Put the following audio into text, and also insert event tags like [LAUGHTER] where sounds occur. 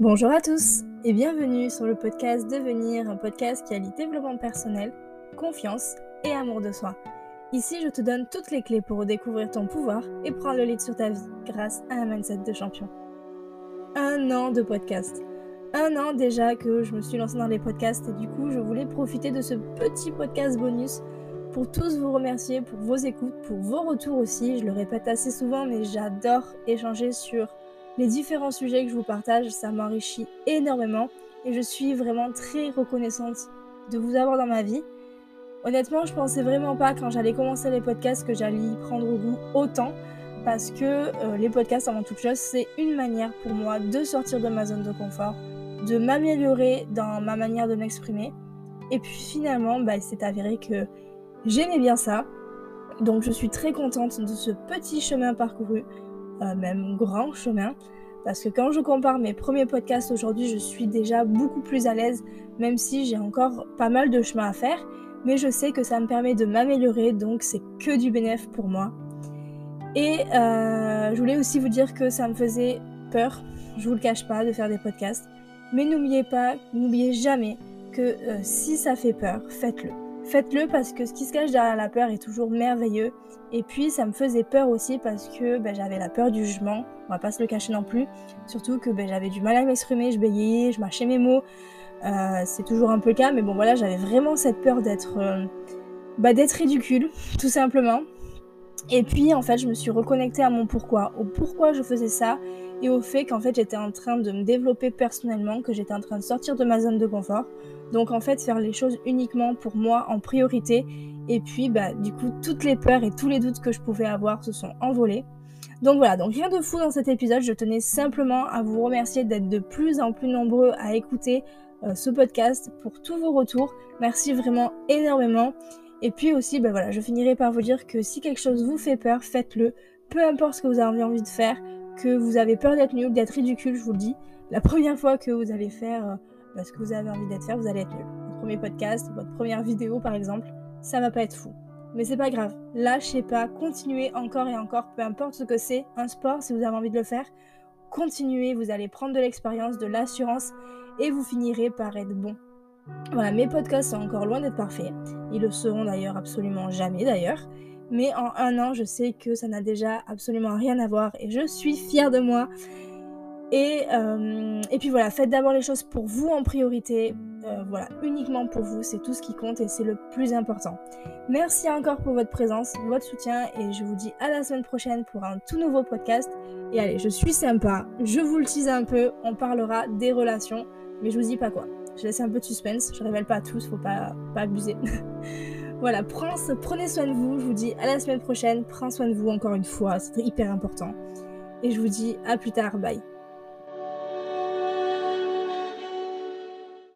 Bonjour à tous et bienvenue sur le podcast Devenir, un podcast qui allie développement personnel, confiance et amour de soi. Ici, je te donne toutes les clés pour redécouvrir ton pouvoir et prendre le lead sur ta vie grâce à un mindset de champion. Un an de podcast. Un an déjà que je me suis lancée dans les podcasts et du coup, je voulais profiter de ce petit podcast bonus pour tous vous remercier pour vos écoutes, pour vos retours aussi. Je le répète assez souvent, mais j'adore échanger sur les différents sujets que je vous partage, ça m'enrichit énormément et je suis vraiment très reconnaissante de vous avoir dans ma vie. Honnêtement, je pensais vraiment pas quand j'allais commencer les podcasts que j'allais y prendre goût autant parce que euh, les podcasts avant toute chose, c'est une manière pour moi de sortir de ma zone de confort, de m'améliorer dans ma manière de m'exprimer. Et puis finalement, bah, il s'est avéré que j'aimais bien ça. Donc je suis très contente de ce petit chemin parcouru même grand chemin. Parce que quand je compare mes premiers podcasts aujourd'hui, je suis déjà beaucoup plus à l'aise, même si j'ai encore pas mal de chemin à faire. Mais je sais que ça me permet de m'améliorer, donc c'est que du bénéfice pour moi. Et euh, je voulais aussi vous dire que ça me faisait peur, je vous le cache pas, de faire des podcasts. Mais n'oubliez pas, n'oubliez jamais que euh, si ça fait peur, faites-le. Faites-le parce que ce qui se cache derrière la peur est toujours merveilleux. Et puis ça me faisait peur aussi parce que ben, j'avais la peur du jugement. On va pas se le cacher non plus. Surtout que ben, j'avais du mal à m'exprimer, je bégayais, je mâchais mes mots. Euh, c'est toujours un peu le cas, mais bon voilà, j'avais vraiment cette peur d'être euh, bah, d'être ridicule, [LAUGHS] tout simplement. Et puis en fait, je me suis reconnectée à mon pourquoi, au pourquoi je faisais ça et au fait qu'en fait j'étais en train de me développer personnellement, que j'étais en train de sortir de ma zone de confort. Donc en fait faire les choses uniquement pour moi en priorité. Et puis bah du coup toutes les peurs et tous les doutes que je pouvais avoir se sont envolés. Donc voilà, donc rien de fou dans cet épisode, je tenais simplement à vous remercier d'être de plus en plus nombreux à écouter euh, ce podcast pour tous vos retours. Merci vraiment énormément. Et puis aussi, bah voilà, je finirai par vous dire que si quelque chose vous fait peur, faites-le. Peu importe ce que vous avez envie de faire, que vous avez peur d'être nul, d'être ridicule, je vous le dis. La première fois que vous allez faire euh, bah, ce que vous avez envie d'être faire, vous allez être nul. Votre premier podcast, votre première vidéo par exemple, ça va pas être fou. Mais c'est pas grave. Lâchez pas, continuez encore et encore, peu importe ce que c'est, un sport, si vous avez envie de le faire, continuez, vous allez prendre de l'expérience, de l'assurance et vous finirez par être bon. Voilà, mes podcasts sont encore loin d'être parfaits. Ils le seront d'ailleurs absolument jamais d'ailleurs. Mais en un an, je sais que ça n'a déjà absolument rien à voir et je suis fière de moi. Et, euh, puis voilà, faites d'abord les choses pour vous en priorité. Euh, voilà, uniquement pour vous, c'est tout ce qui compte et c'est le plus important. Merci encore pour votre présence, votre soutien et je vous dis à la semaine prochaine pour un tout nouveau podcast. Et allez, je suis sympa, je vous le tease un peu, on parlera des relations, mais je vous dis pas quoi. Je laisse un peu de suspense, je révèle pas à tous, faut pas, pas abuser. [LAUGHS] voilà, prenez soin de vous, je vous dis à la semaine prochaine, prends soin de vous encore une fois, c'est hyper important. Et je vous dis à plus tard, bye.